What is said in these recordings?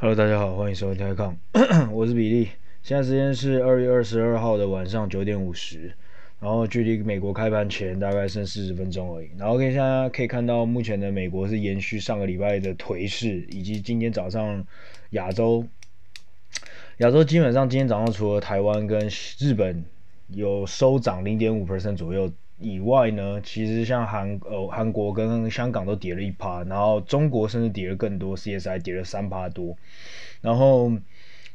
Hello，大家好，欢迎收听 TechCom，我是比利。现在时间是二月二十二号的晚上九点五十，然后距离美国开盘前大概剩四十分钟而已。然后可以现在可以看到，目前的美国是延续上个礼拜的颓势，以及今天早上亚洲，亚洲基本上今天早上除了台湾跟日本有收涨零点五 percent 左右。以外呢，其实像韩呃韩国跟香港都跌了一趴，然后中国甚至跌了更多，CSI 跌了三趴多，然后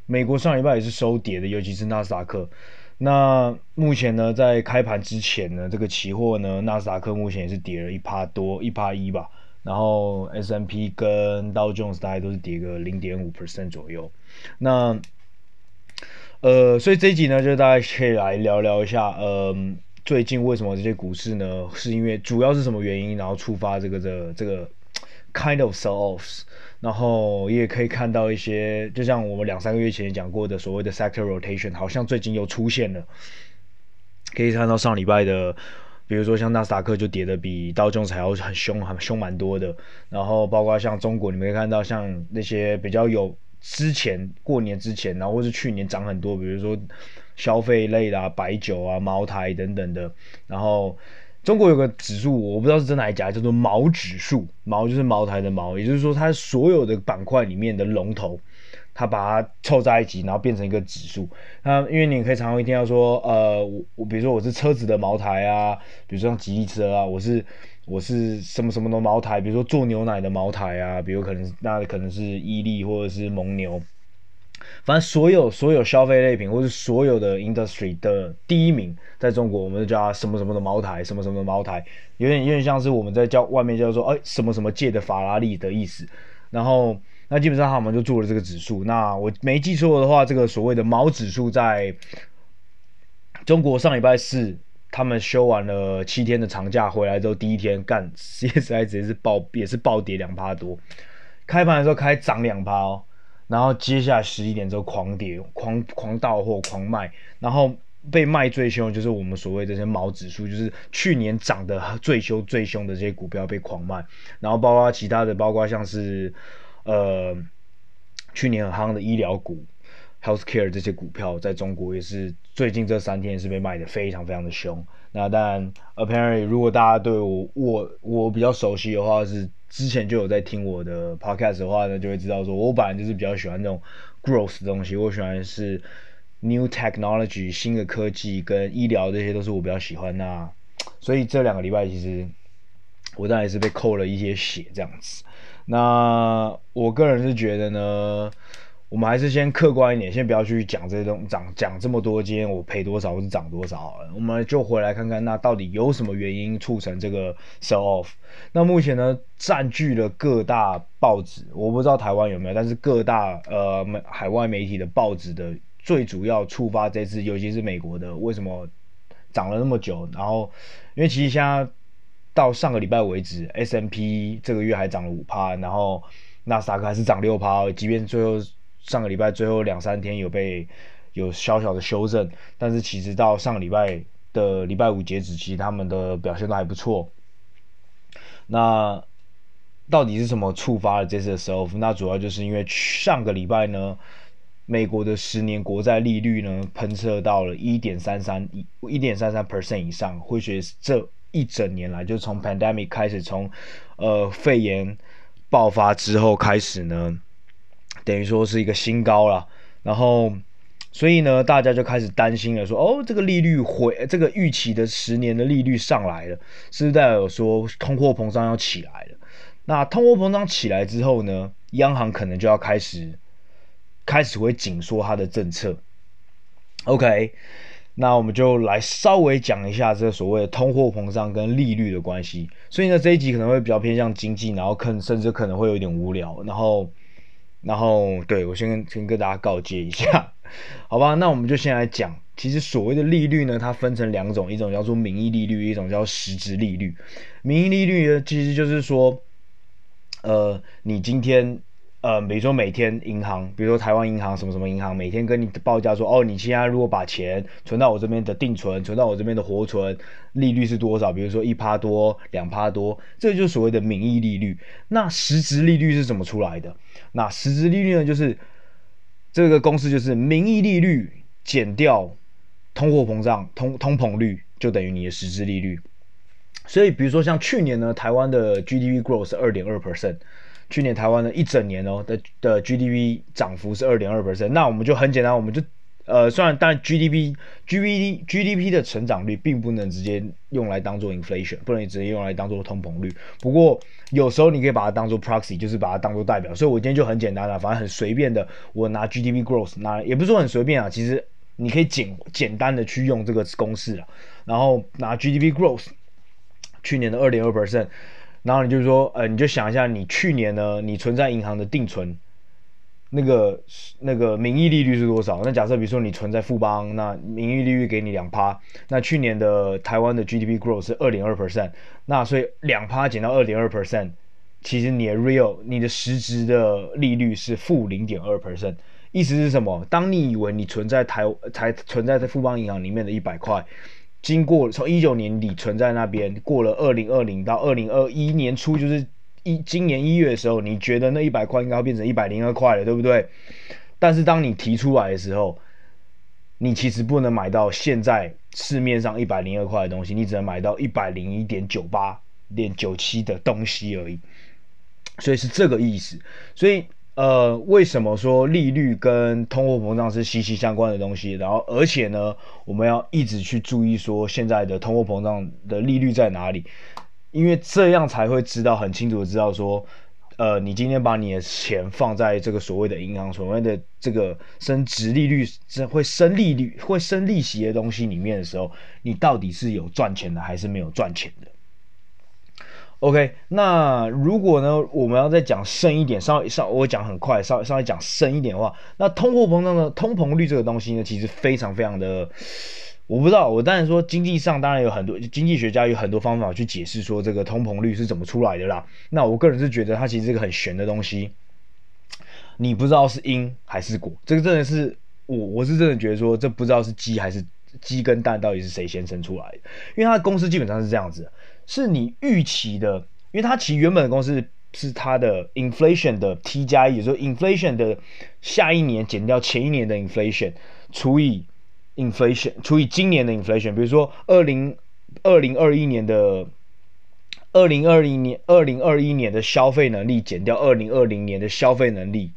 美国上礼拜也是收跌的，尤其是纳斯达克。那目前呢，在开盘之前呢，这个期货呢，纳斯达克目前也是跌了一趴多，一趴一吧。然后 S M P 跟道琼斯大概都是跌个零点五 percent 左右。那呃，所以这一集呢，就大家可以来聊聊一下，呃。最近为什么这些股市呢？是因为主要是什么原因，然后触发这个的、这个 kind of sell-offs，然后也可以看到一些，就像我们两三个月前讲过的所谓的 sector rotation，好像最近又出现了。可以看到上礼拜的，比如说像纳斯达克就跌得比道琼斯还要很凶，很凶蛮多的。然后包括像中国，你们可以看到像那些比较有之前过年之前，然后或是去年涨很多，比如说。消费类的啊，白酒啊，茅台等等的。然后中国有个指数，我不知道是真的还是假，叫做茅指数。茅就是茅台的茅，也就是说它所有的板块里面的龙头，它把它凑在一起，然后变成一个指数。那因为你可以常常会听到说，呃，我我比如说我是车子的茅台啊，比如说像吉利车啊，我是我是什么什么的茅台，比如说做牛奶的茅台啊，比如可能那可能是伊利或者是蒙牛。反正所有所有消费类品，或是所有的 industry 的第一名，在中国，我们就叫它什么什么的茅台，什么什么的茅台，有点有点像是我们在叫外面叫做哎什么什么界的法拉利的意思。然后那基本上他们就做了这个指数。那我没记错的话，这个所谓的茅指数在中国上礼拜四，他们休完了七天的长假回来之后，第一天干 CSI 直接是暴也是暴跌两趴多，开盘的时候开涨两趴哦。然后接下来十一点之后狂跌，狂狂到货，狂卖，然后被卖最凶的就是我们所谓这些毛指数，就是去年涨得最凶最凶的这些股票被狂卖，然后包括其他的，包括像是呃去年很夯的医疗股，healthcare 这些股票，在中国也是最近这三天是被卖得非常非常的凶。那当然，apparently 如果大家对我我我比较熟悉的话是。之前就有在听我的 podcast 的话呢，就会知道说，我本来就是比较喜欢那种 growth 的东西，我喜欢是 new technology 新的科技跟医疗这些都是我比较喜欢那、所以这两个礼拜其实我当然也是被扣了一些血这样子。那我个人是觉得呢。我们还是先客观一点，先不要去讲这些东，涨讲这么多，今天我赔多少或是涨多少，我们就回来看看，那到底有什么原因促成这个 sell off？那目前呢，占据了各大报纸，我不知道台湾有没有，但是各大呃海外媒体的报纸的最主要触发这次，尤其是美国的，为什么涨了那么久？然后因为其实现在到上个礼拜为止，S M P 这个月还涨了五趴，然后纳斯达克还是涨六趴，即便最后。上个礼拜最后两三天有被有小小的修正，但是其实到上个礼拜的礼拜五截止，其实他们的表现都还不错。那到底是什么触发了这次的收复那主要就是因为上个礼拜呢，美国的十年国债利率呢喷射到了一点三三一一点三三 percent 以上，或许这一整年来，就从 pandemic 开始，从呃肺炎爆发之后开始呢。等于说是一个新高了，然后，所以呢，大家就开始担心了说，哦，这个利率回，这个预期的十年的利率上来了，是不是代表说通货膨胀要起来了？那通货膨胀起来之后呢，央行可能就要开始，开始会紧缩它的政策。OK，那我们就来稍微讲一下这所谓的通货膨胀跟利率的关系。所以呢，这一集可能会比较偏向经济，然后可能甚至可能会有点无聊，然后。然后，对，我先跟先跟大家告诫一下，好吧？那我们就先来讲，其实所谓的利率呢，它分成两种，一种叫做名义利率，一种叫实质利率。名义利率呢，其实就是说，呃，你今天呃，比如说每天银行，比如说台湾银行什么什么银行，每天跟你报价说，哦，你现在如果把钱存到我这边的定存，存到我这边的活存，利率是多少？比如说一趴多、两趴多，这就是所谓的名义利率。那实质利率是怎么出来的？那实质利率呢，就是这个公式就是名义利率减掉通货膨胀通通膨率，就等于你的实质利率。所以，比如说像去年呢，台湾的 GDP growth 是二点二 percent。去年台湾的一整年哦的的 GDP 涨幅是二点二 percent。那我们就很简单，我们就呃，虽然但 GDP GDP GDP 的成长率并不能直接用来当做 inflation，不能直接用来当做通膨率。不过有时候你可以把它当做 proxy，就是把它当做代表。所以我今天就很简单了，反正很随便的，我拿 GDP growth，拿也不是说很随便啊，其实你可以简简单的去用这个公式啊，然后拿 GDP growth。去年的二点二 percent，然后你就说，呃，你就想一下，你去年呢，你存在银行的定存，那个那个名义利率是多少？那假设比如说你存在富邦，那名义利率给你两趴，那去年的台湾的 GDP growth 是二点二 percent，那所以两趴减到二点二 percent，其实你 real 你的实质的利率是负零点二 percent，意思是什么？当你以为你存在台才存在在富邦银行里面的一百块。经过从一九年底存在那边，过了二零二零到二零二一年初，就是一今年一月的时候，你觉得那一百块应该要变成一百零二块了，对不对？但是当你提出来的时候，你其实不能买到现在市面上一百零二块的东西，你只能买到一百零一点九八点九七的东西而已。所以是这个意思。所以。呃，为什么说利率跟通货膨胀是息息相关的东西？然后，而且呢，我们要一直去注意说现在的通货膨胀的利率在哪里，因为这样才会知道很清楚的知道说，呃，你今天把你的钱放在这个所谓的银行，所谓的这个升值利率、会升利率、会升利息的东西里面的时候，你到底是有赚钱的还是没有赚钱的？OK，那如果呢，我们要再讲深一点，稍微稍我讲很快，稍微稍微讲深一点的话，那通货膨胀的通膨率这个东西呢，其实非常非常的，我不知道，我当然说经济上当然有很多经济学家有很多方法去解释说这个通膨率是怎么出来的啦。那我个人是觉得它其实是个很玄的东西，你不知道是因还是果，这个真的是我我是真的觉得说这不知道是鸡还是鸡跟蛋到底是谁先生出来的，因为它的公司基本上是这样子。是你预期的，因为它其实原本的公式是它的 inflation 的 T 加一，也就是 inflation 的下一年减掉前一年的 inflation 除以 inflation 除以今年的 inflation，比如说二零二零二一年的二零二零年二零二一年的消费能力减掉二零二零年的消费能力，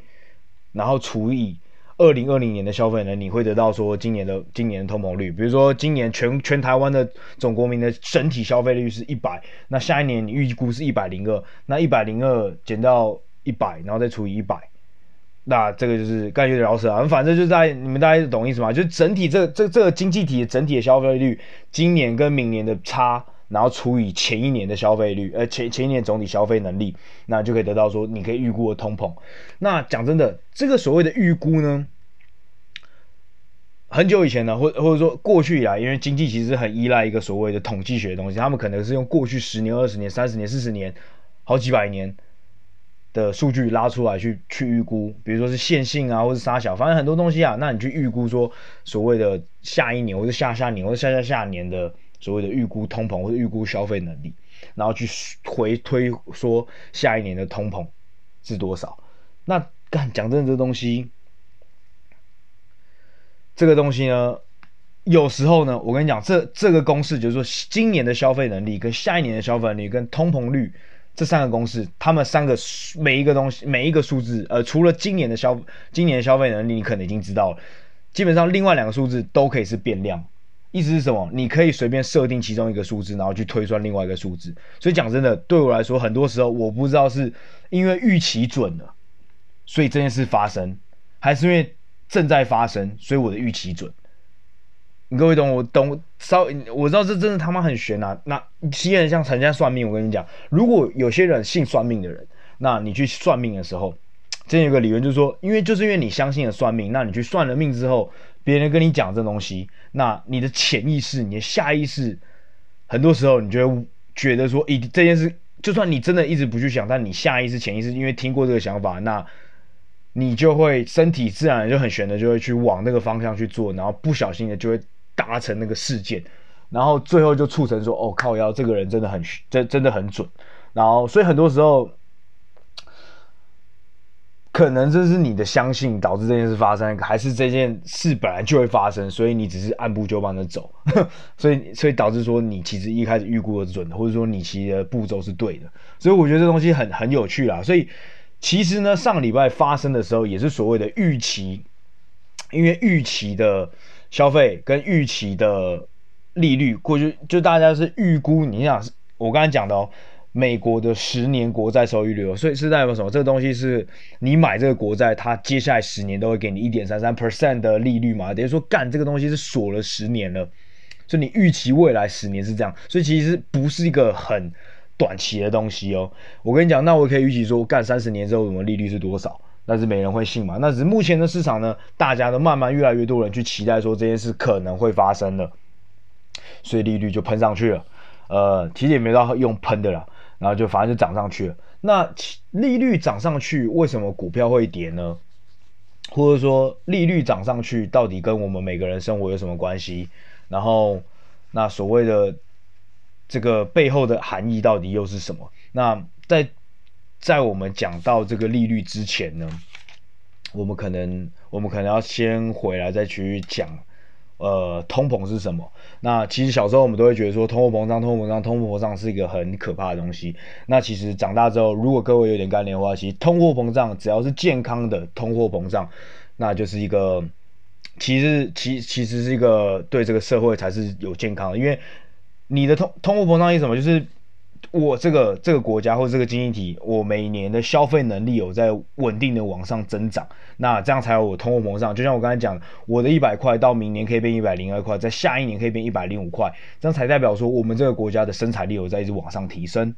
然后除以。二零二零年的消费能力，你会得到说今年的今年的通膨率，比如说今年全全台湾的总国民的整体消费率是一百，那下一年你预估是一百零二，那一百零二减到一百，然后再除以一百，那这个就是刚才有点绕舌啊，反正就在你们大家懂意思吗？就是整体这这这个经济体的整体的消费率，今年跟明年的差。然后除以前一年的消费率，呃，前前一年总体消费能力，那就可以得到说你可以预估的通膨。那讲真的，这个所谓的预估呢，很久以前呢，或或者说过去以来，因为经济其实很依赖一个所谓的统计学的东西，他们可能是用过去十年、二十年、三十年、四十年、好几百年的数据拉出来去去预估，比如说是线性啊，或是杀小，反正很多东西啊，那你去预估说所谓的下一年，或者下下年，或者下下下年的。所谓的预估通膨或者预估消费能力，然后去回推说下一年的通膨是多少？那干讲真的，这东西，这个东西呢，有时候呢，我跟你讲，这这个公式就是说，今年的消费能力跟下一年的消费能力跟通膨率这三个公式，他们三个每一个东西每一个数字，呃，除了今年的消今年的消费能力，你可能已经知道了，基本上另外两个数字都可以是变量。意思是什么？你可以随便设定其中一个数字，然后去推算另外一个数字。所以讲真的，对我来说，很多时候我不知道是因为预期准了，所以这件事发生，还是因为正在发生，所以我的预期准。各位懂我懂？稍我知道这真的他妈很玄啊。那其实像人家算命，我跟你讲，如果有些人信算命的人，那你去算命的时候，真有个理论就是说，因为就是因为你相信了算命，那你去算了命之后。别人跟你讲这东西，那你的潜意识、你的下意识，很多时候你就会觉得说，咦，这件事，就算你真的一直不去想，但你下意识、潜意识，因为听过这个想法，那你就会身体自然就很悬的就会去往那个方向去做，然后不小心的就会达成那个事件，然后最后就促成说哦靠腰，这个人真的很真真的很准，然后所以很多时候。可能这是你的相信导致这件事发生，还是这件事本来就会发生，所以你只是按部就班的走，所以所以导致说你其实一开始预估的准，或者说你其实的步骤是对的，所以我觉得这东西很很有趣啦。所以其实呢，上礼拜发生的时候也是所谓的预期，因为预期的消费跟预期的利率过去就大家是预估，你想我刚才讲的哦。美国的十年国债收益率哦，所以是代表什么？这个东西是你买这个国债，它接下来十年都会给你一点三三 percent 的利率嘛？等于说，干这个东西是锁了十年了，所以你预期未来十年是这样，所以其实不是一个很短期的东西哦。我跟你讲，那我可以预期说，干三十年之后我们利率是多少？但是没人会信嘛。那只是目前的市场呢，大家都慢慢越来越多人去期待说这件事可能会发生了，所以利率就喷上去了。呃，其实也没到用喷的啦。然后就反正就涨上去了。那利率涨上去，为什么股票会跌呢？或者说利率涨上去到底跟我们每个人生活有什么关系？然后那所谓的这个背后的含义到底又是什么？那在在我们讲到这个利率之前呢，我们可能我们可能要先回来再去讲。呃，通膨是什么？那其实小时候我们都会觉得说通货膨胀、通货膨胀、通货膨胀是一个很可怕的东西。那其实长大之后，如果各位有点概念的话，其实通货膨胀只要是健康的通货膨胀，那就是一个，其实其其实是一个对这个社会才是有健康的，因为你的通通货膨胀是什么？就是。我这个这个国家或这个经济体，我每年的消费能力有在稳定的往上增长，那这样才有我通货膨胀。就像我刚才讲，我的一百块到明年可以变一百零二块，在下一年可以变一百零五块，这样才代表说我们这个国家的生产力有在一直往上提升。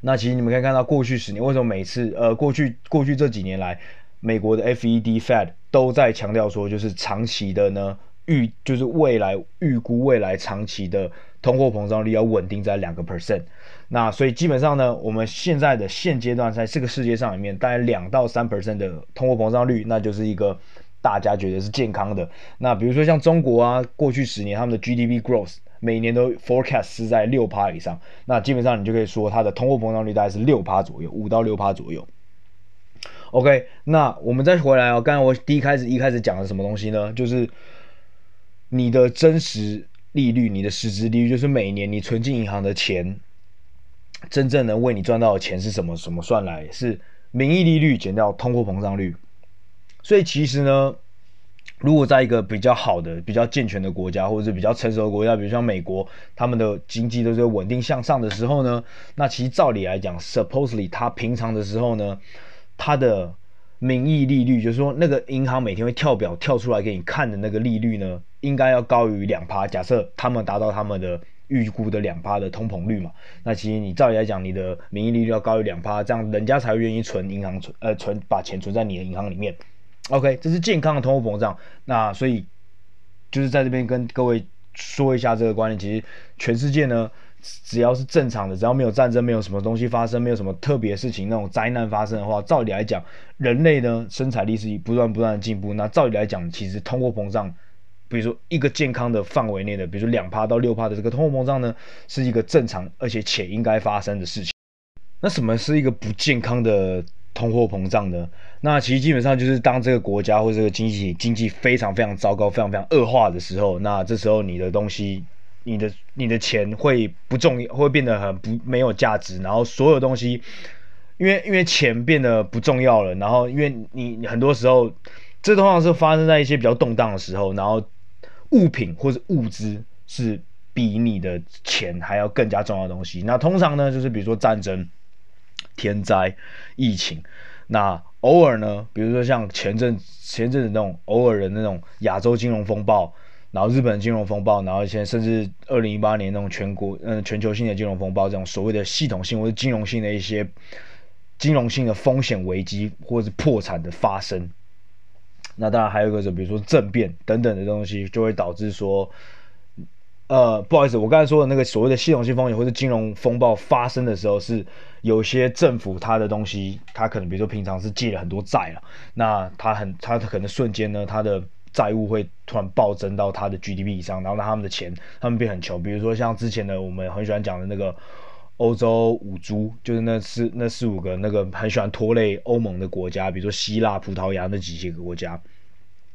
那其实你们可以看到，过去十年为什么每次呃过去过去这几年来，美国的 FED Fed 都在强调说，就是长期的呢预就是未来预估未来长期的。通货膨胀率要稳定在两个 percent，那所以基本上呢，我们现在的现阶段在这个世界上里面，大概两到三 percent 的通货膨胀率，那就是一个大家觉得是健康的。那比如说像中国啊，过去十年他们的 GDP growth 每年都 forecast 是在六趴以上，那基本上你就可以说它的通货膨胀率大概是六趴左右，五到六趴左右。OK，那我们再回来哦，刚才我第一开始一开始讲的什么东西呢？就是你的真实。利率，你的实质利率就是每年你存进银行的钱，真正能为你赚到的钱是什么？什么算来？是名义利率减掉通货膨胀率。所以其实呢，如果在一个比较好的、比较健全的国家，或者是比较成熟的国家，比如像美国，他们的经济都是稳定向上的时候呢，那其实照理来讲，supposedly 它平常的时候呢，它的名义利率，就是说那个银行每天会跳表跳出来给你看的那个利率呢，应该要高于两趴，假设他们达到他们的预估的两趴的通膨率嘛，那其实你照理来讲，你的名义利率要高于两趴，这样人家才会愿意存银行存呃存把钱存在你的银行里面。OK，这是健康的通货膨胀。那所以就是在这边跟各位说一下这个观念，其实全世界呢，只要是正常的，只要没有战争，没有什么东西发生，没有什么特别事情那种灾难发生的话，照理来讲，人类呢生产力是不断不断的进步。那照理来讲，其实通货膨胀。比如说一个健康的范围内的，比如说两趴到六趴的这个通货膨胀呢，是一个正常而且且应该发生的事情。那什么是一个不健康的通货膨胀呢？那其实基本上就是当这个国家或这个经济经济非常非常糟糕、非常非常恶化的时候，那这时候你的东西、你的你的钱会不重要，会变得很不没有价值，然后所有东西，因为因为钱变得不重要了，然后因为你很多时候，这通常是发生在一些比较动荡的时候，然后。物品或者物资是比你的钱还要更加重要的东西。那通常呢，就是比如说战争、天灾、疫情。那偶尔呢，比如说像前阵前阵子那种偶尔的那种亚洲金融风暴，然后日本金融风暴，然后现在甚至二零一八年那种全国嗯、全球性的金融风暴，这种所谓的系统性或者金融性的一些金融性的风险危机或者是破产的发生。那当然还有一个是，比如说政变等等的东西，就会导致说，呃，不好意思，我刚才说的那个所谓的系统性风险或者金融风暴发生的时候，是有些政府它的东西，它可能比如说平常是借了很多债了，那它很它可能瞬间呢，它的债务会突然暴增到它的 GDP 以上，然后让他们的钱他们变很穷。比如说像之前的我们很喜欢讲的那个欧洲五猪，就是那四那四五个那个很喜欢拖累欧盟的国家，比如说希腊、葡萄牙那几些个国家。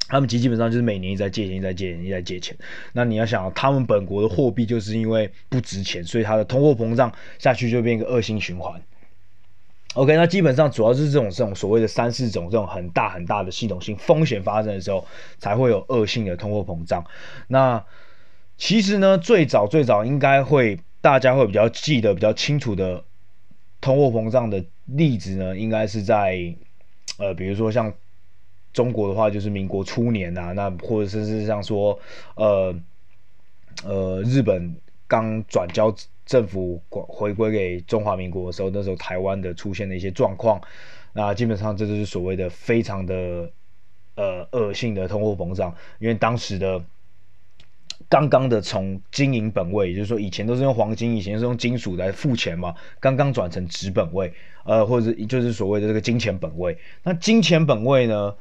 他们基基本上就是每年一直在借钱，一直在借钱，一直在借钱。那你要想，他们本国的货币就是因为不值钱，所以它的通货膨胀下去就变一个恶性循环。OK，那基本上主要是这种这种所谓的三四种这种很大很大的系统性风险发生的时候，才会有恶性的通货膨胀。那其实呢，最早最早应该会大家会比较记得比较清楚的通货膨胀的例子呢，应该是在呃，比如说像。中国的话就是民国初年啊，那或者是像说，呃，呃，日本刚转交政府回归给中华民国的时候，那时候台湾的出现的一些状况，那基本上这就是所谓的非常的呃恶性的通货膨胀，因为当时的刚刚的从金银本位，也就是说以前都是用黄金，以前是用金属来付钱嘛，刚刚转成纸本位，呃，或者就是所谓的这个金钱本位，那金钱本位呢？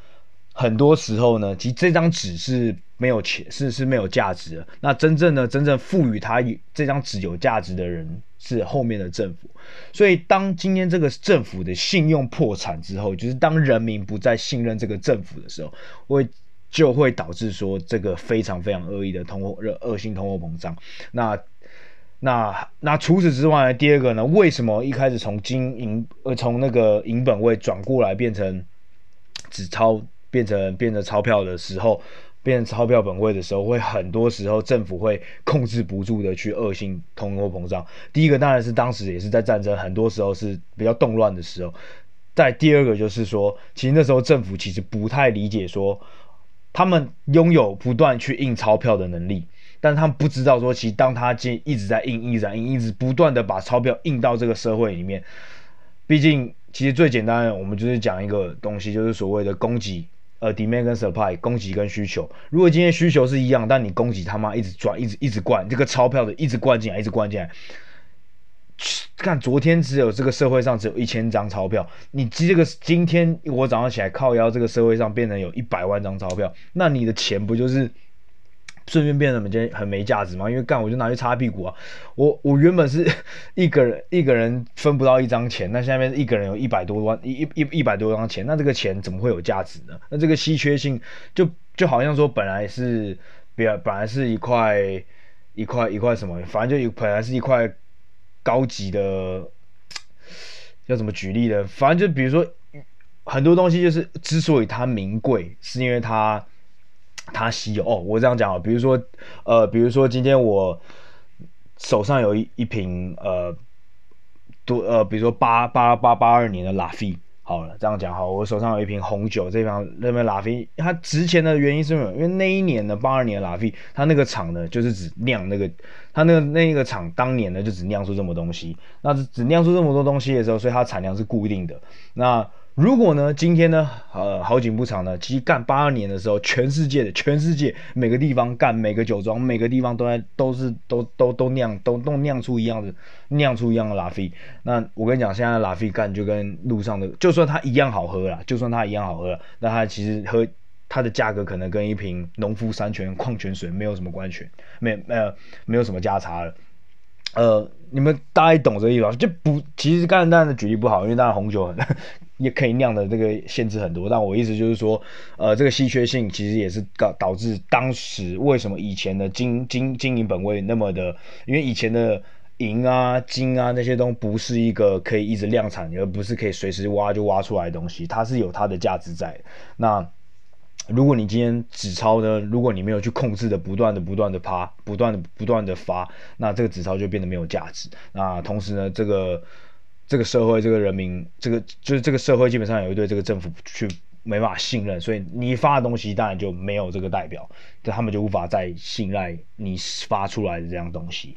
很多时候呢，其实这张纸是没有钱，是是没有价值的。那真正的真正赋予它这张纸有价值的人是后面的政府。所以，当今天这个政府的信用破产之后，就是当人民不再信任这个政府的时候，会就会导致说这个非常非常恶意的通货恶性通货膨胀。那那那除此之外，第二个呢，为什么一开始从金银呃从那个银本位转过来变成纸钞？变成变成钞票的时候，变成钞票本位的时候，会很多时候政府会控制不住的去恶性通货膨胀。第一个当然是当时也是在战争，很多时候是比较动乱的时候。在第二个就是说，其实那时候政府其实不太理解说，他们拥有不断去印钞票的能力，但他们不知道说，其实当他一直在印、一直在印、一直不断的把钞票印到这个社会里面，毕竟其实最简单的，我们就是讲一个东西，就是所谓的供给。呃，demand 跟 supply，供给跟需求。如果今天需求是一样，但你供给他妈一直赚，一直一直灌这个钞票的，一直灌进来，一直灌进来。看昨天只有这个社会上只有一千张钞票，你这个今天我早上起来靠腰，这个社会上变成有一百万张钞票，那你的钱不就是？顺便变得很很没价值嘛，因为干我就拿去擦屁股啊！我我原本是一个人一个人分不到一张钱，那下面一个人有一百多万一一一一百多张钱，那这个钱怎么会有价值呢？那这个稀缺性就就好像说本来是比本来是一块一块一块什么，反正就本来是一块高级的，要怎么举例呢？反正就比如说很多东西就是之所以它名贵，是因为它。它稀有哦，我这样讲啊，比如说，呃，比如说今天我手上有一一瓶呃，多呃，比如说八八八八二年的拉菲，好了，这样讲好，我手上有一瓶红酒，这瓶那边拉菲，它值钱的原因是什么？因为那一年的八二年的拉菲，它那个厂呢，就是只酿那个，他那个那个厂当年呢，就只酿出这么东西，那只酿出这么多东西的时候，所以它产量是固定的，那。如果呢，今天呢，呃，好景不长呢，其实干八二年的时候，全世界的全世界每个地方干每个酒庄，每个地方都在都是都都都酿都都酿出一样的酿出一样的拉菲。那我跟你讲，现在拉菲干就跟路上的，就算它一样好喝啦，就算它一样好喝，那它其实喝它的价格可能跟一瓶农夫山泉矿泉水没有什么关系，没没有没有什么价差了。呃，你们大概懂这个意思吧？就不，其实刚才当然的举例不好，因为当然红酒很。也可以酿的这个限制很多，但我意思就是说，呃，这个稀缺性其实也是导导致当时为什么以前的金金金银本位那么的，因为以前的银啊金啊那些都不是一个可以一直量产，而不是可以随时挖就挖出来的东西，它是有它的价值在。那如果你今天纸钞呢，如果你没有去控制的不断的不断的发，不断的不断的发，那这个纸钞就变得没有价值。那同时呢，这个。这个社会，这个人民，这个就是这个社会，基本上有一对这个政府去没办法信任，所以你发的东西当然就没有这个代表，他们就无法再信赖你发出来的这样东西。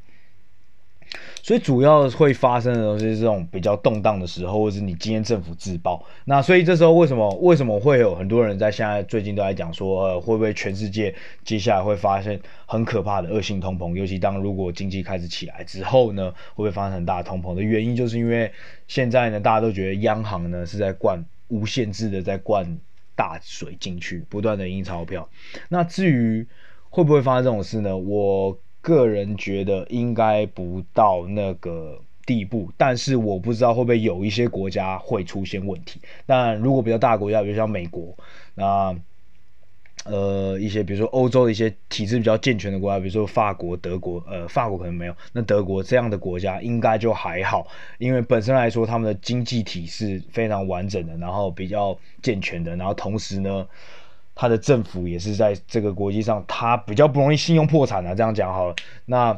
所以主要会发生的都是这种比较动荡的时候，或者是你今天政府自爆。那所以这时候为什么为什么会有很多人在现在最近都在讲说，呃，会不会全世界接下来会发生很可怕的恶性通膨？尤其当如果经济开始起来之后呢，会不会发生很大的通膨的原因，就是因为现在呢，大家都觉得央行呢是在灌无限制的在灌大水进去，不断的印钞票。那至于会不会发生这种事呢？我。个人觉得应该不到那个地步，但是我不知道会不会有一些国家会出现问题。但如果比较大的国家，比如像美国，那呃一些比如说欧洲的一些体制比较健全的国家，比如说法国、德国，呃法国可能没有，那德国这样的国家应该就还好，因为本身来说他们的经济体是非常完整的，然后比较健全的，然后同时呢。他的政府也是在这个国际上，他比较不容易信用破产啊。这样讲好了，那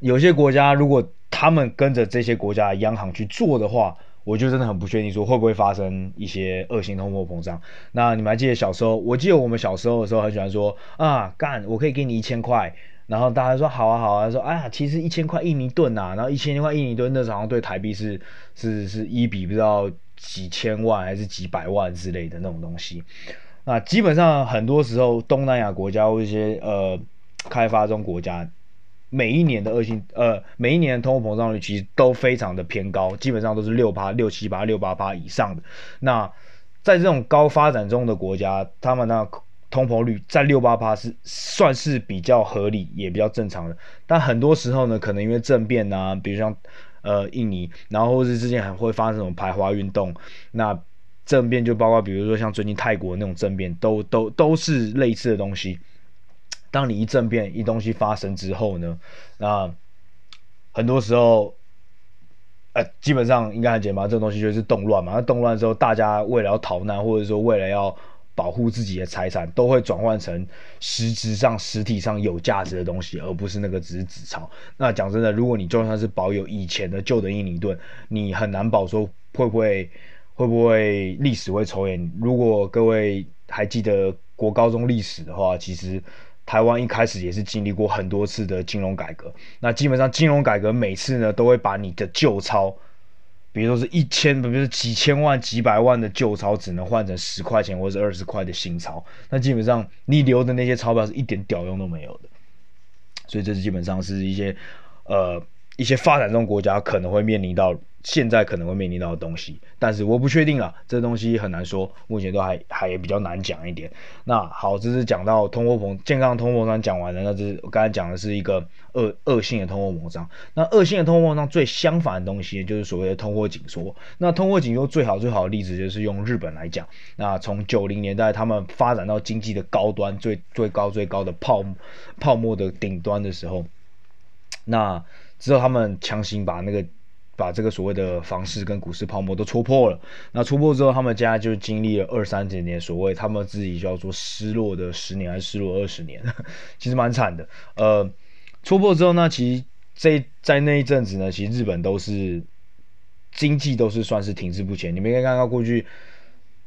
有些国家如果他们跟着这些国家央行去做的话，我就真的很不确定说会不会发生一些恶性通货膨胀。那你们还记得小时候？我记得我们小时候的时候很喜欢说啊，干，我可以给你一千块，然后大家说好啊好啊，说哎呀，其实一千块印尼盾啊，然后一千块印尼盾那时候好像对台币是是是一比不知道几千万还是几百万之类的那种东西。那基本上很多时候，东南亚国家或一些呃开发中国家，每一年的恶性呃每一年的通货膨胀率其实都非常的偏高，基本上都是六趴、六七趴、六八趴以上的。那在这种高发展中的国家，他们那通膨率在六八趴是算是比较合理，也比较正常的。但很多时候呢，可能因为政变呐、比如像呃印尼，然后或是之前还会发生什么排华运动，那。政变就包括，比如说像最近泰国那种政变，都都都是类似的东西。当你一政变一东西发生之后呢，那很多时候，呃，基本上应该很简单，这种东西就是动乱嘛。那动乱之后，大家为了要逃难，或者说为了要保护自己的财产，都会转换成实质上、实体上有价值的东西，而不是那个只是纸钞。那讲真的，如果你就算是保有以前的旧的印尼盾，你很难保说会不会。会不会历史会重演？如果各位还记得国高中历史的话，其实台湾一开始也是经历过很多次的金融改革。那基本上金融改革每次呢，都会把你的旧钞，比如说是一千，比如说几千万、几百万的旧钞，只能换成十块钱或者二十块的新钞。那基本上你留的那些钞票是一点屌用都没有的。所以这是基本上是一些呃一些发展中国家可能会面临到。现在可能会面临到的东西，但是我不确定了，这东西很难说，目前都还还也比较难讲一点。那好，这是讲到通货膨健康通货膨胀讲完了，那这是我刚才讲的是一个恶恶性的通货膨胀。那恶性的通货膨胀最相反的东西就是所谓的通货紧缩。那通货紧缩最好最好的例子就是用日本来讲，那从九零年代他们发展到经济的高端，最最高最高的泡泡沫的顶端的时候，那之后他们强行把那个。把这个所谓的房市跟股市泡沫都戳破了。那戳破之后，他们家就经历了二三十年，所谓他们自己叫做失落的十年还是失落二十年，其实蛮惨的。呃，戳破之后呢，其实这在那一阵子呢，其实日本都是经济都是算是停滞不前。你们可以看到过去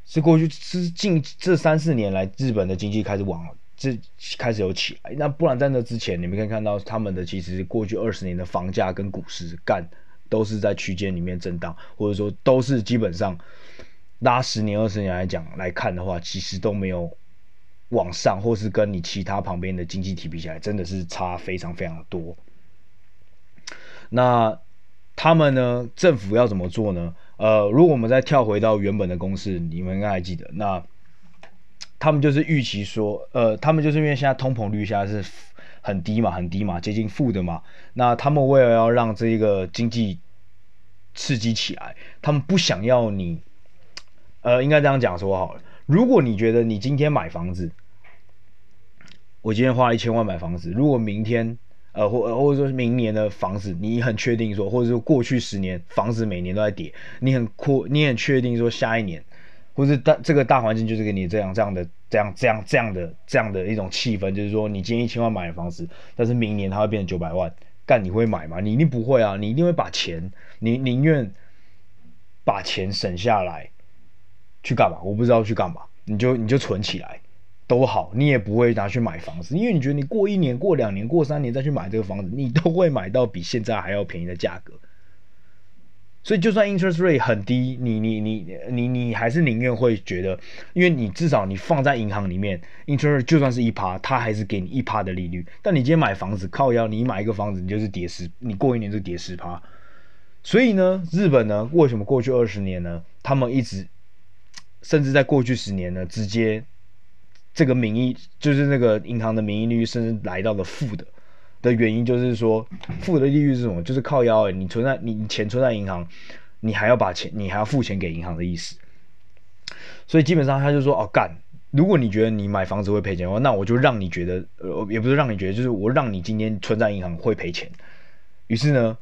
是过去是近这三四年来，日本的经济开始往这开始有起来。那不然在那之前，你们可以看到他们的其实过去二十年的房价跟股市干。都是在区间里面震荡，或者说都是基本上拉十年、二十年来讲来看的话，其实都没有往上，或是跟你其他旁边的经济体比起来，真的是差非常非常多。那他们呢？政府要怎么做呢？呃，如果我们再跳回到原本的公式，你们应该还记得，那他们就是预期说，呃，他们就是因为现在通膨率现在是。很低嘛，很低嘛，接近负的嘛。那他们为了要让这个经济刺激起来，他们不想要你，呃，应该这样讲说好了。如果你觉得你今天买房子，我今天花了一千万买房子，如果明天，呃，或或者说明年的房子，你很确定说，或者说过去十年房子每年都在跌，你很确你很确定说下一年。或是大这个大环境就是给你这样这样的这样这样这样的这样的一种气氛，就是说你今天一千万买的房子，但是明年它会变成九百万，干你会买吗？你一定不会啊！你一定会把钱，你宁愿把钱省下来去干嘛？我不知道去干嘛，你就你就存起来，都好，你也不会拿去买房子，因为你觉得你过一年、过两年、过三年再去买这个房子，你都会买到比现在还要便宜的价格。所以就算 interest rate 很低，你你你你你还是宁愿会觉得，因为你至少你放在银行里面，interest rate 就算是一趴，它还是给你一趴的利率。但你今天买房子靠腰，你买一个房子你就是跌十，你过一年就跌十趴。所以呢，日本呢，为什么过去二十年呢，他们一直，甚至在过去十年呢，直接这个名义就是那个银行的名义利率甚至来到了负的。的原因就是说，负的利率是什么？就是靠腰诶、欸，你存在你钱存在银行，你还要把钱，你还要付钱给银行的意思。所以基本上他就说哦干，如果你觉得你买房子会赔钱的话，那我就让你觉得，呃，也不是让你觉得，就是我让你今天存在银行会赔钱。于是呢，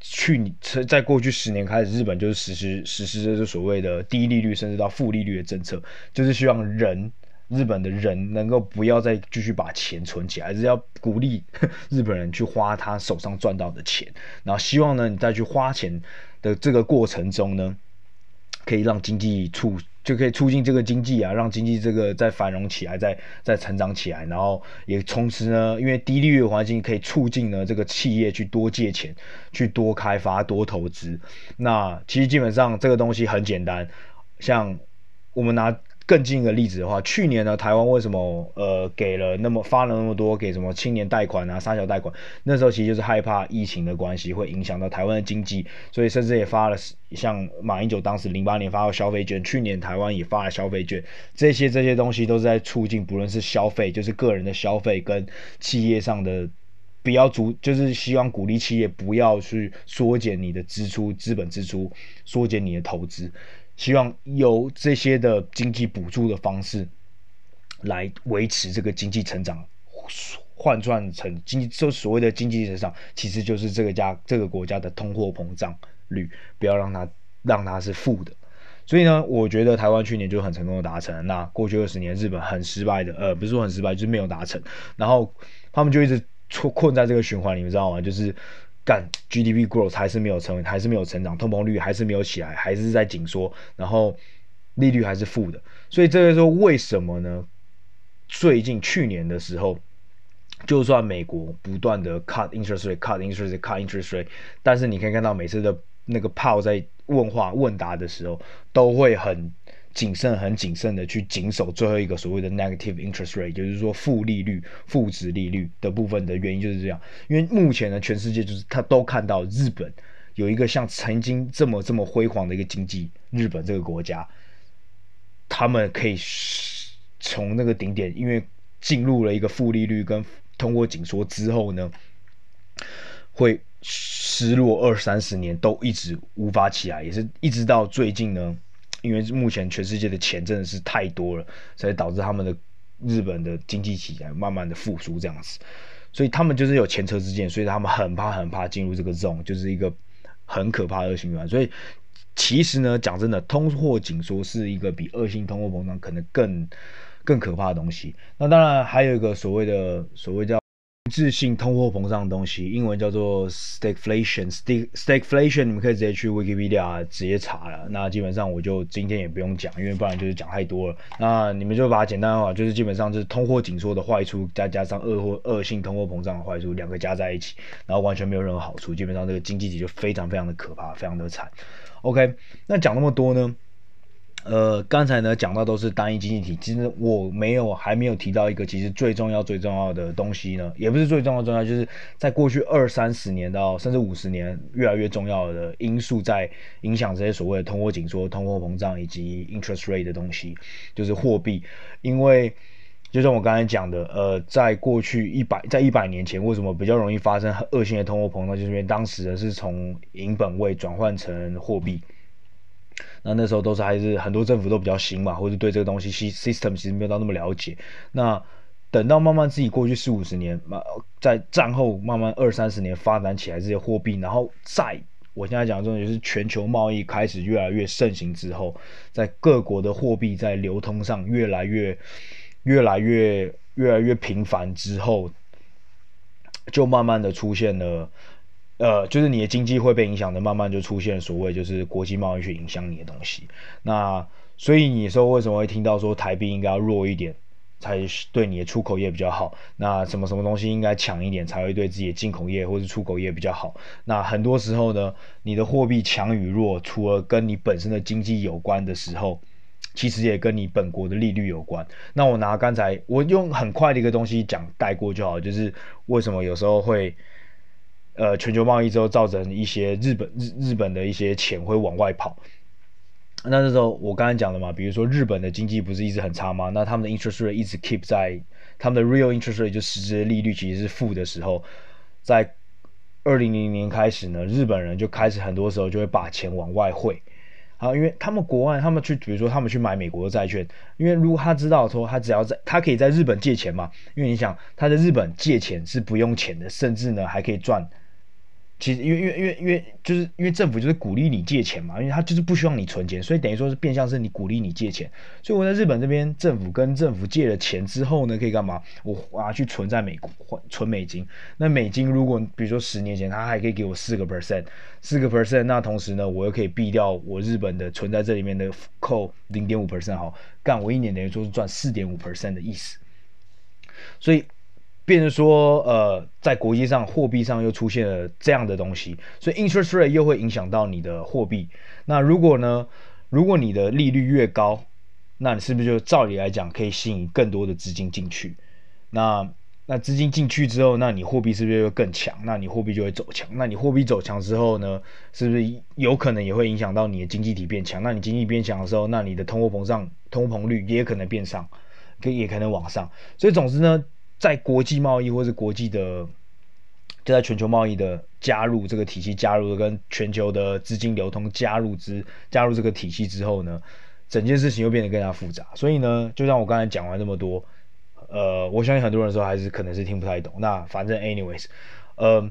去你在过去十年开始，日本就是实施实施这所谓的低利率甚至到负利率的政策，就是希望人。日本的人能够不要再继续把钱存起来，还是要鼓励 日本人去花他手上赚到的钱，然后希望呢，你再去花钱的这个过程中呢，可以让经济促就可以促进这个经济啊，让经济这个再繁荣起来，再再成长起来，然后也同时呢，因为低利率环境可以促进呢这个企业去多借钱，去多开发、多投资。那其实基本上这个东西很简单，像我们拿。更近一个例子的话，去年呢，台湾为什么呃给了那么发了那么多给什么青年贷款啊、三小贷款？那时候其实就是害怕疫情的关系会影响到台湾的经济，所以甚至也发了像马英九当时零八年发了消费券，去年台湾也发了消费券，这些这些东西都是在促进不论是消费，就是个人的消费跟企业上的，不要足，就是希望鼓励企业不要去缩减你的支出、资本支出，缩减你的投资。希望有这些的经济补助的方式来维持这个经济成长，换算成经济，就所谓的经济成长，其实就是这个家这个国家的通货膨胀率，不要让它让它是负的。所以呢，我觉得台湾去年就很成功的达成，那过去二十年日本很失败的，呃，不是说很失败，就是没有达成，然后他们就一直困困在这个循环里，你知道吗？就是。干 GDP growth 还是没有成为，还是没有成长，通膨率还是没有起来，还是在紧缩，然后利率还是负的，所以这个时候为什么呢？最近去年的时候，就算美国不断的 cut interest rate，cut interest rate，cut interest rate，但是你可以看到每次的那个 Pow 在问话问答的时候，都会很。谨慎，很谨慎的去谨守最后一个所谓的 negative interest rate，就是说负利率、负值利率的部分的原因就是这样。因为目前呢，全世界就是他都看到日本有一个像曾经这么这么辉煌的一个经济，日本这个国家，他们可以从那个顶点，因为进入了一个负利率跟通货紧缩之后呢，会失落二三十年都一直无法起来，也是一直到最近呢。因为目前全世界的钱真的是太多了，所以导致他们的日本的经济起来慢慢的复苏这样子，所以他们就是有前车之鉴，所以他们很怕很怕进入这个 zone，就是一个很可怕恶性循环。所以其实呢，讲真的，通货紧缩是一个比恶性通货膨胀可能更更可怕的东西。那当然还有一个所谓的所谓叫。质性通货膨胀的东西，英文叫做 stagflation。stagflation，你们可以直接去 Wikipedia 直接查了。那基本上我就今天也不用讲，因为不然就是讲太多了。那你们就把它简单化，就是基本上是通货紧缩的坏处，再加上恶或恶性通货膨胀的坏处，两个加在一起，然后完全没有任何好处。基本上这个经济体就非常非常的可怕，非常的惨。OK，那讲那么多呢？呃，刚才呢讲到都是单一经济体，其实我没有还没有提到一个其实最重要最重要的东西呢，也不是最重要重要，就是在过去二三十年到甚至五十年越来越重要的因素在影响这些所谓的通货紧缩、通货膨胀以及 interest rate 的东西，就是货币。因为就像我刚才讲的，呃，在过去一百在一百年前，为什么比较容易发生恶性的通货膨胀，就是因为当时呢是从银本位转换成货币。那那时候都是还是很多政府都比较新嘛，或者对这个东西 system 其实没有到那么了解。那等到慢慢自己过去四五十年，在战后慢慢二三十年发展起来这些货币，然后在我现在讲的这种就是全球贸易开始越来越盛行之后，在各国的货币在流通上越来越、越来越、越来越频繁之后，就慢慢的出现了。呃，就是你的经济会被影响的，慢慢就出现所谓就是国际贸易去影响你的东西。那所以你说为什么会听到说台币应该要弱一点？才对你的出口业比较好。那什么什么东西应该强一点，才会对自己的进口业或是出口业比较好。那很多时候呢，你的货币强与弱，除了跟你本身的经济有关的时候，其实也跟你本国的利率有关。那我拿刚才我用很快的一个东西讲带过就好，就是为什么有时候会。呃，全球贸易之后造成一些日本日日本的一些钱会往外跑。那这时候我刚才讲的嘛，比如说日本的经济不是一直很差吗？那他们的 interest rate 一直 keep 在他们的 real interest rate 就实质利率其实是负的时候，在二零零零年开始呢，日本人就开始很多时候就会把钱往外汇。好，因为他们国外他们去，比如说他们去买美国的债券，因为如果他知道说他只要在他可以在日本借钱嘛，因为你想他在日本借钱是不用钱的，甚至呢还可以赚。其实，因为因为因为因为就是因为政府就是鼓励你借钱嘛，因为他就是不希望你存钱，所以等于说是变相是你鼓励你借钱。所以我在日本这边，政府跟政府借了钱之后呢，可以干嘛？我拿去存在美国，换存美金。那美金如果比如说十年前，他还可以给我四个 percent，四个 percent，那同时呢，我又可以避掉我日本的存在这里面的扣零点五 percent，好，干我一年等于说是赚四点五 percent 的意思。所以。变成说，呃，在国际上货币上又出现了这样的东西，所以 interest rate 又会影响到你的货币。那如果呢，如果你的利率越高，那你是不是就照理来讲可以吸引更多的资金进去？那那资金进去之后，那你货币是不是又更强？那你货币就会走强。那你货币走强之后呢，是不是有可能也会影响到你的经济体变强？那你经济变强的时候，那你的通货膨胀、通膨率也可能变上，可也可能往上。所以总之呢。在国际贸易或是国际的，就在全球贸易的加入这个体系，加入跟全球的资金流通加入之加入这个体系之后呢，整件事情又变得更加复杂。所以呢，就像我刚才讲完这么多，呃，我相信很多人说还是可能是听不太懂。那反正 anyways，呃。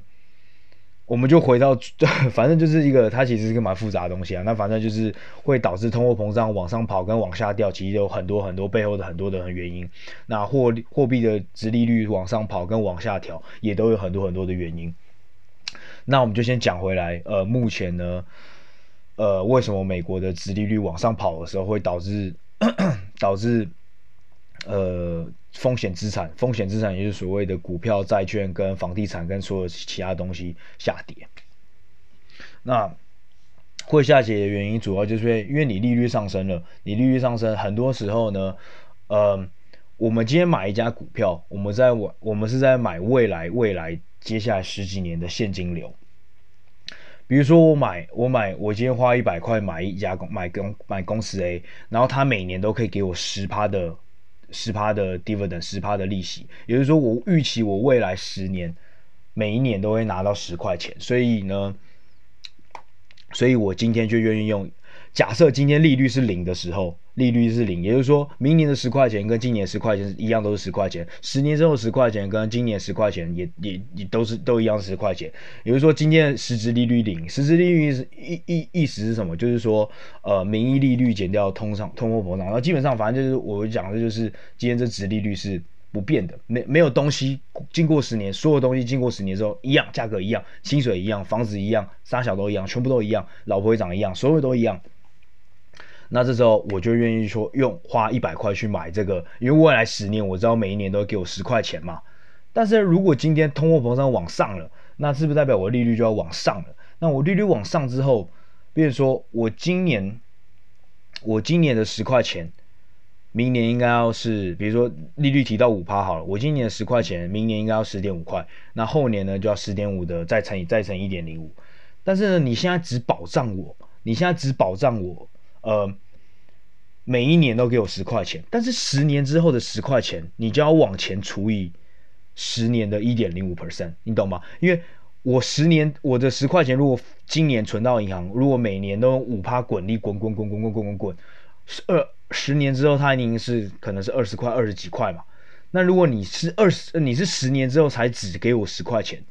我们就回到，反正就是一个，它其实是个蛮复杂的东西啊。那反正就是会导致通货膨胀往上跑跟往下掉，其实有很多很多背后的很多的原因。那货货币的殖利率往上跑跟往下调，也都有很多很多的原因。那我们就先讲回来，呃，目前呢，呃，为什么美国的殖利率往上跑的时候会导致 导致，呃。风险资产，风险资产也就是所谓的股票、债券跟房地产跟所有其他东西下跌。那会下跌的原因主要就是因为，你利率上升了，你利率上升，很多时候呢，呃，我们今天买一家股票，我们在我我们是在买未来未来接下来十几年的现金流。比如说我买我买我今天花一百块买一家公买公买公司 A，然后它每年都可以给我十趴的。十趴的 dividend，十趴的利息，也就是说，我预期我未来十年每一年都会拿到十块钱，所以呢，所以我今天就愿意用。假设今天利率是零的时候，利率是零，也就是说明年的十块钱跟今年十块钱一样，都是十块钱。十年之后十块钱跟今年十块钱也也也都是都一样十块钱。也就是说，今天实质利率零，实质利率是意意意思是什么？就是说，呃，名义利率减掉通胀通货膨胀，然后基本上反正就是我讲的就是今天这值利率是不变的，没没有东西经过十年，所有东西经过十年之后一样，价格一样，薪水一样，房子一样，三小都一样，全部都一样，老婆也长一样，所有都一样。那这时候我就愿意说用花一百块去买这个，因为未来十年我知道每一年都给我十块钱嘛。但是如果今天通货膨胀往上了，那是不是代表我利率就要往上了？那我利率往上之后，比如说我今年我今年的十块钱，明年应该要是比如说利率提到五趴好了，我今年的十块钱，明年应该要十点五块，那后年呢就要十点五的再乘以再乘一点零五。但是呢，你现在只保障我，你现在只保障我。呃，每一年都给我十块钱，但是十年之后的十块钱，你就要往前除以十年的一点零五 percent，你懂吗？因为我十年我的十块钱，如果今年存到银行，如果每年都五趴滚利滚滚滚滚滚滚滚滚，二十年之后它已经是可能是二十块二十几块嘛。那如果你是二十，你是十年之后才只给我十块钱，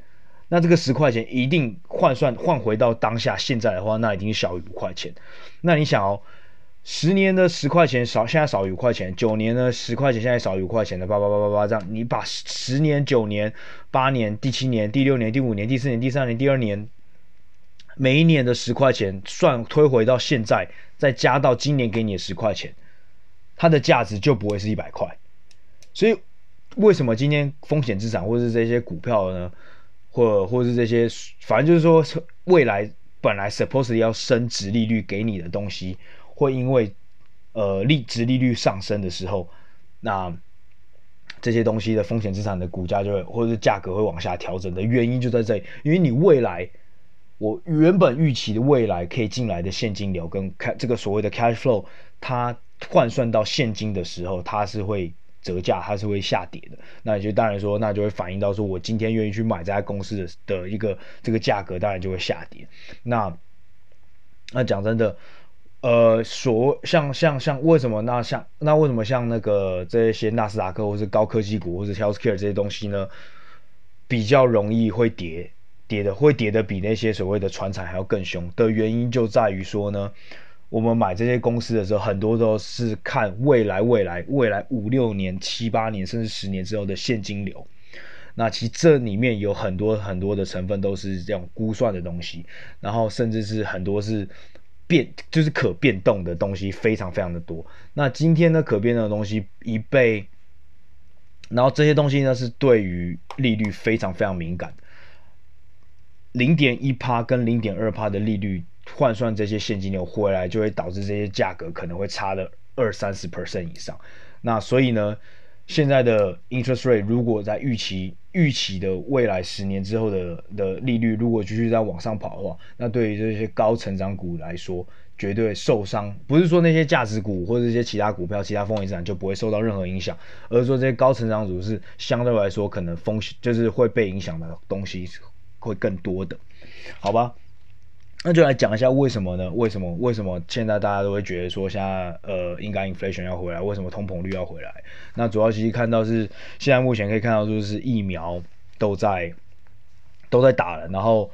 那这个十块钱一定换算换回到当下现在的话，那已经小于五块钱。那你想哦，十年的十块钱少，现在少于五块钱；九年的十块钱，现在少于五块钱的，叭叭叭叭叭这样，你把十年、九年、八年、第七年、第六年、第五年、第四年、第三年、第二年，每一年的十块钱算推回到现在，再加到今年给你的十块钱，它的价值就不会是一百块。所以为什么今天风险资产或是这些股票呢，或或是这些，反正就是说未来本来 supposedly 要升值利率给你的东西，会因为呃利值利率上升的时候，那这些东西的风险资产的股价就会或者是价格会往下调整的原因就在这里，因为你未来。我原本预期的未来可以进来的现金流跟开这个所谓的 cash flow，它换算到现金的时候，它是会折价，它是会下跌的。那也就当然说，那就会反映到说我今天愿意去买这家公司的的一个这个价格，当然就会下跌。那那讲真的，呃，所像像像为什么那像那为什么像那个这些纳斯达克或是高科技股或者 healthcare 这些东西呢，比较容易会跌？跌的会跌的比那些所谓的传产还要更凶的原因就在于说呢，我们买这些公司的时候，很多都是看未来、未来、未来五六年、七八年甚至十年之后的现金流。那其实这里面有很多很多的成分都是这种估算的东西，然后甚至是很多是变，就是可变动的东西非常非常的多。那今天呢，可变动的东西一被，然后这些东西呢是对于利率非常非常敏感。零点一趴跟零点二趴的利率换算这些现金流回来，就会导致这些价格可能会差了二三十 percent 以上。那所以呢，现在的 interest rate 如果在预期预期的未来十年之后的的利率如果继续在往上跑的话，那对于这些高成长股来说，绝对受伤。不是说那些价值股或者一些其他股票、其他风险资产就不会受到任何影响，而是说这些高成长股是相对来说可能风险就是会被影响的东西。会更多的，好吧？那就来讲一下为什么呢？为什么？为什么现在大家都会觉得说现在呃应该 inflation 要回来？为什么通膨率要回来？那主要其实看到是现在目前可以看到就是疫苗都在都在打了，然后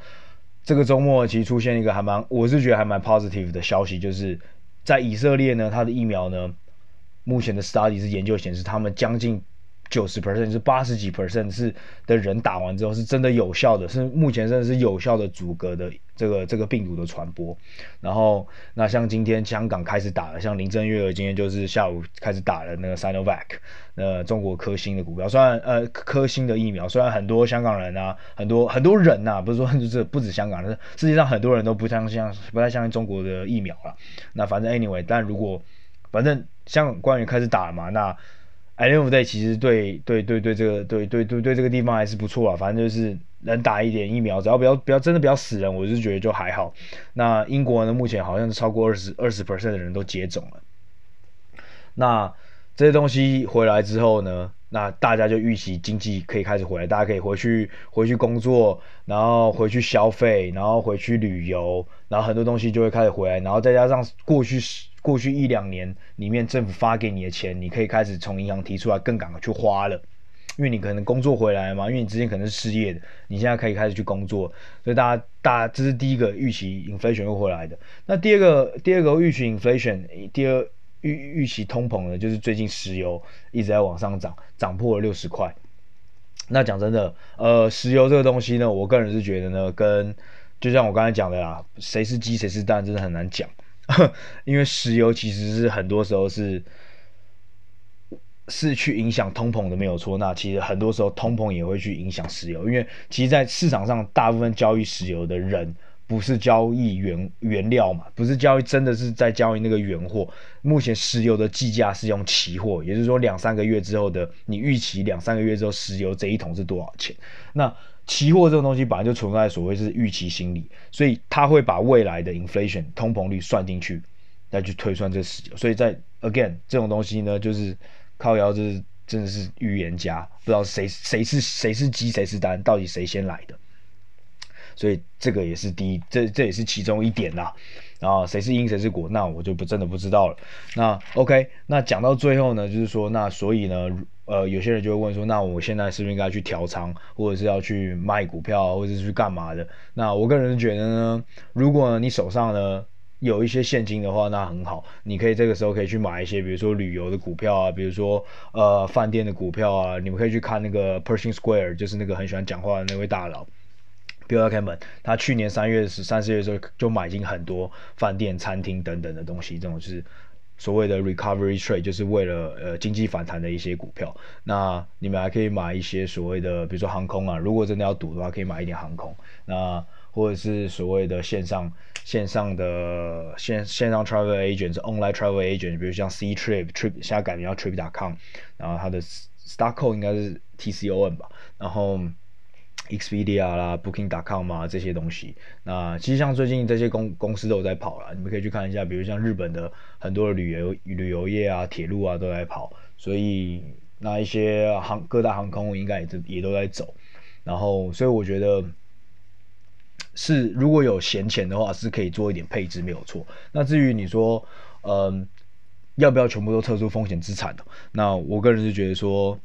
这个周末其实出现一个还蛮我是觉得还蛮 positive 的消息，就是在以色列呢，它的疫苗呢，目前的 study 是研究显示他们将近。九十 percent 是八十几 percent 是的人打完之后是真的有效的，是目前真的是有效的阻隔的这个这个病毒的传播。然后那像今天香港开始打了，像林郑月娥今天就是下午开始打了那个 Sinovac，呃中国科兴的股票，虽然呃科兴的疫苗，虽然很多香港人啊，很多很多人呐、啊，不是说就是不止香港人，世界上很多人都不相信不太相信中国的疫苗了。那反正 anyway，但如果反正香港官员开始打了嘛，那。At the end of the day 其实对对对对这个对对对对这个地方还是不错啊，反正就是能打一点疫苗，只要不要不要真的不要死人，我是觉得就还好。那英国呢，目前好像是超过二十二十 percent 的人都接种了。那这些东西回来之后呢，那大家就预期经济可以开始回来，大家可以回去回去工作，然后回去消费，然后回去旅游，然后很多东西就会开始回来，然后再加上过去过去一两年里面政府发给你的钱，你可以开始从银行提出来，更赶快去花了，因为你可能工作回来嘛，因为你之前可能是失业的，你现在可以开始去工作，所以大家大家这是第一个预期 inflation 会回来的。那第二个第二个预期 inflation，第二预预期通膨呢，就是最近石油一直在往上涨，涨破了六十块。那讲真的，呃，石油这个东西呢，我个人是觉得呢，跟就像我刚才讲的啦，谁是鸡谁是蛋，真的很难讲。因为石油其实是很多时候是是去影响通膨的，没有错。那其实很多时候通膨也会去影响石油，因为其实，在市场上大部分交易石油的人不是交易原原料嘛，不是交易，真的是在交易那个原货。目前石油的计价是用期货，也就是说两三个月之后的，你预期两三个月之后石油这一桶是多少钱？那期货这种东西本来就存在所谓是预期心理，所以他会把未来的 inflation 通膨率算进去，再去推算这石油。所以在 again 这种东西呢，就是靠腰，就是真的是预言家，不知道谁谁是谁是鸡谁是蛋，到底谁先来的。所以这个也是第一，这这也是其中一点啦。然后谁是因谁是果，那我就不真的不知道了。那 OK，那讲到最后呢，就是说那所以呢。呃，有些人就会问说，那我现在是不是应该去调仓，或者是要去卖股票，或者是去干嘛的？那我个人觉得呢，如果你手上呢有一些现金的话，那很好，你可以这个时候可以去买一些，比如说旅游的股票啊，比如说呃饭店的股票啊，你们可以去看那个 Pershing Square，就是那个很喜欢讲话的那位大佬，Bill Ackman，他去年三月十三四月的时候就买进很多饭店、餐厅等等的东西，这种就是。所谓的 recovery trade，就是为了呃经济反弹的一些股票。那你们还可以买一些所谓的，比如说航空啊，如果真的要赌的话，可以买一点航空。那或者是所谓的线上线上的线线上 travel agent，online travel agent，比如像 Ctrip，Trip 现在改名叫 Trip.com，然后它的 stock code 应该是 T C O N 吧，然后 Expedia 啦，Booking.com 啊这些东西。那其实像最近这些公公司都有在跑了，你们可以去看一下，比如像日本的很多的旅游旅游业啊、铁路啊都在跑，所以那一些航各大航空应该也都也都在走，然后所以我觉得。是，如果有闲钱的话，是可以做一点配置，没有错。那至于你说，嗯，要不要全部都撤出风险资产的？那我个人是觉得说，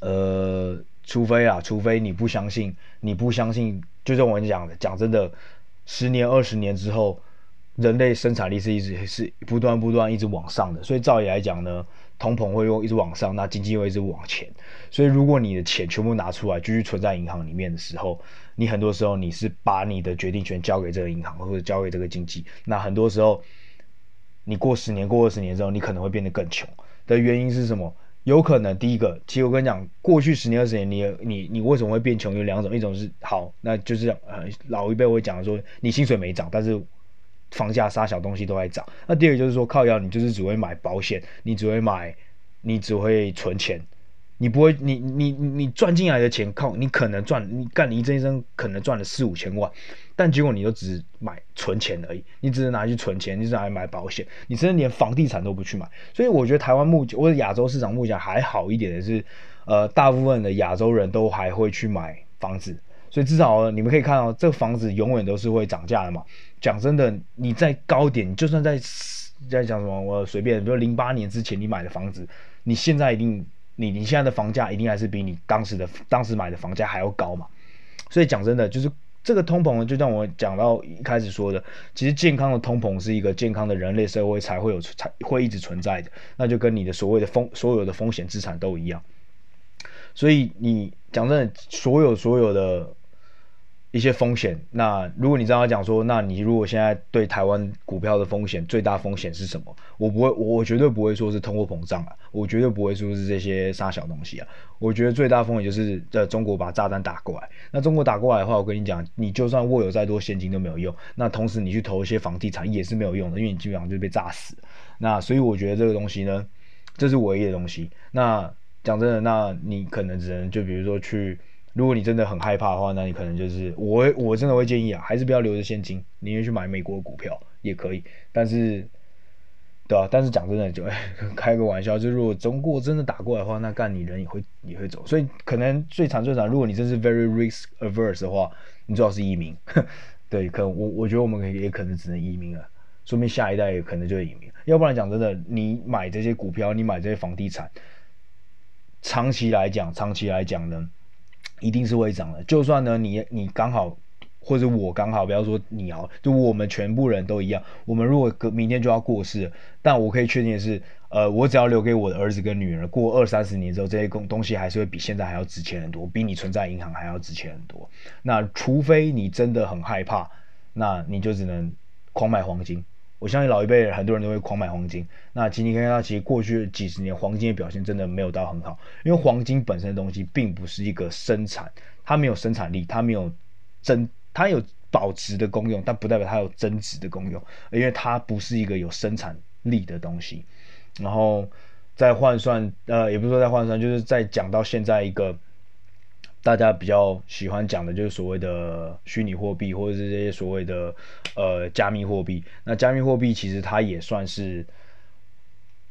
呃，除非啊，除非你不相信，你不相信，就像我跟你讲的，讲真的，十年、二十年之后，人类生产力是一直是不断不断一直往上的，所以照理来讲呢。通膨会用一直往上，那经济会一直往前，所以如果你的钱全部拿出来继续存在银行里面的时候，你很多时候你是把你的决定权交给这个银行或者交给这个经济，那很多时候你过十年过二十年之后，你可能会变得更穷的原因是什么？有可能第一个，其实我跟你讲，过去十年二十年，你你你为什么会变穷？有两种，一种是好，那就是呃老一辈会讲说你薪水没涨，但是。房价啥小东西都在涨，那第二个就是说靠腰，你就是只会买保险，你只会买，你只会存钱，你不会，你你你赚进来的钱靠你可能赚，你干你这一生可能赚了四五千万，但结果你都只买存钱而已，你只是拿去存钱，你只是拿来买保险，你甚至连房地产都不去买，所以我觉得台湾目前或者亚洲市场目前还好一点的是，呃，大部分的亚洲人都还会去买房子。所以至少你们可以看到，这个房子永远都是会涨价的嘛。讲真的，你在高点，就算在在讲什么，我随便，比如零八年之前你买的房子，你现在一定，你你现在的房价一定还是比你当时的当时买的房价还要高嘛。所以讲真的，就是这个通膨呢，就像我讲到一开始说的，其实健康的通膨是一个健康的人类社会才会有才会一直存在的，那就跟你的所谓的风所有的风险资产都一样。所以你讲真的，所有所有的。一些风险，那如果你这样讲说，那你如果现在对台湾股票的风险最大风险是什么？我不会，我绝对不会说是通货膨胀啊，我绝对不会说是这些杀小东西啊。我觉得最大风险就是在中国把炸弹打过来。那中国打过来的话，我跟你讲，你就算握有再多现金都没有用。那同时你去投一些房地产也是没有用的，因为你基本上就被炸死。那所以我觉得这个东西呢，这是唯一的东西。那讲真的，那你可能只能就比如说去。如果你真的很害怕的话，那你可能就是我，我真的会建议啊，还是不要留着现金，宁愿去买美国股票也可以。但是，对啊，但是讲真的就，开个玩笑，就如果中国真的打过来的话，那干你人也会也会走。所以可能最惨最惨，如果你真是 very risk averse 的话，你最好是移民。对，可能我我觉得我们也可能只能移民了，说明下一代也可能就会移民。要不然讲真的，你买这些股票，你买这些房地产，长期来讲，长期来讲呢？一定是会涨的，就算呢，你你刚好，或者我刚好，不要说你哦，就我们全部人都一样。我们如果明天就要过世，但我可以确定的是，呃，我只要留给我的儿子跟女儿，过二三十年之后，这些东东西还是会比现在还要值钱很多，比你存在银行还要值钱很多。那除非你真的很害怕，那你就只能狂买黄金。我相信老一辈很多人都会狂买黄金。那今天看到，其实过去几十年黄金的表现真的没有到很好，因为黄金本身的东西并不是一个生产，它没有生产力，它没有增，它有保值的功用，但不代表它有增值的功用，因为它不是一个有生产力的东西。然后再换算，呃，也不是说再换算，就是再讲到现在一个。大家比较喜欢讲的就是所谓的虚拟货币，或者是这些所谓的呃加密货币。那加密货币其实它也算是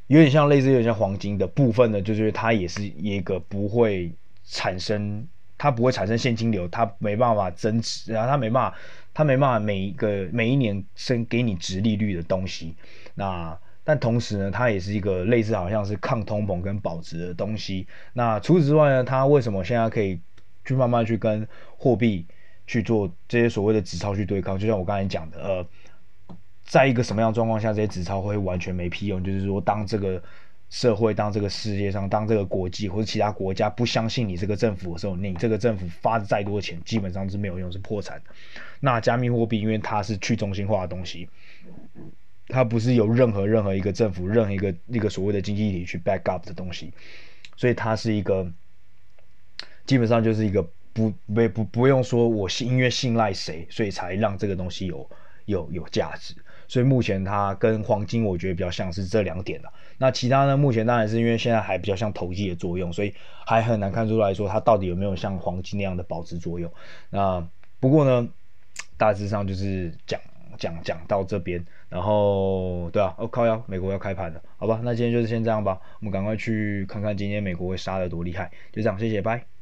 有点像类似有点像黄金的部分呢，就是它也是一个不会产生，它不会产生现金流，它没办法增值，然后它没办法，它没办法每一个每一年生给你值利率的东西。那但同时呢，它也是一个类似好像是抗通膨跟保值的东西。那除此之外呢，它为什么现在可以？去慢慢去跟货币去做这些所谓的纸钞去对抗，就像我刚才讲的，呃，在一个什么样状况下，这些纸钞会完全没屁用？就是说，当这个社会、当这个世界上、当这个国际或者其他国家不相信你这个政府的时候，你这个政府发的再多钱，基本上是没有用，是破产。那加密货币因为它是去中心化的东西，它不是有任何任何一个政府、任何一个一个所谓的经济体去 back up 的东西，所以它是一个基本上就是一个不不不不用说我信因为信赖谁，所以才让这个东西有有有价值。所以目前它跟黄金我觉得比较像是这两点了。那其他呢？目前当然是因为现在还比较像投机的作用，所以还很难看出来说它到底有没有像黄金那样的保值作用。那不过呢，大致上就是讲讲讲到这边，然后对啊，哦靠呀，美国要开盘了，好吧？那今天就是先这样吧，我们赶快去看看今天美国会杀得多厉害，就这样，谢谢，拜。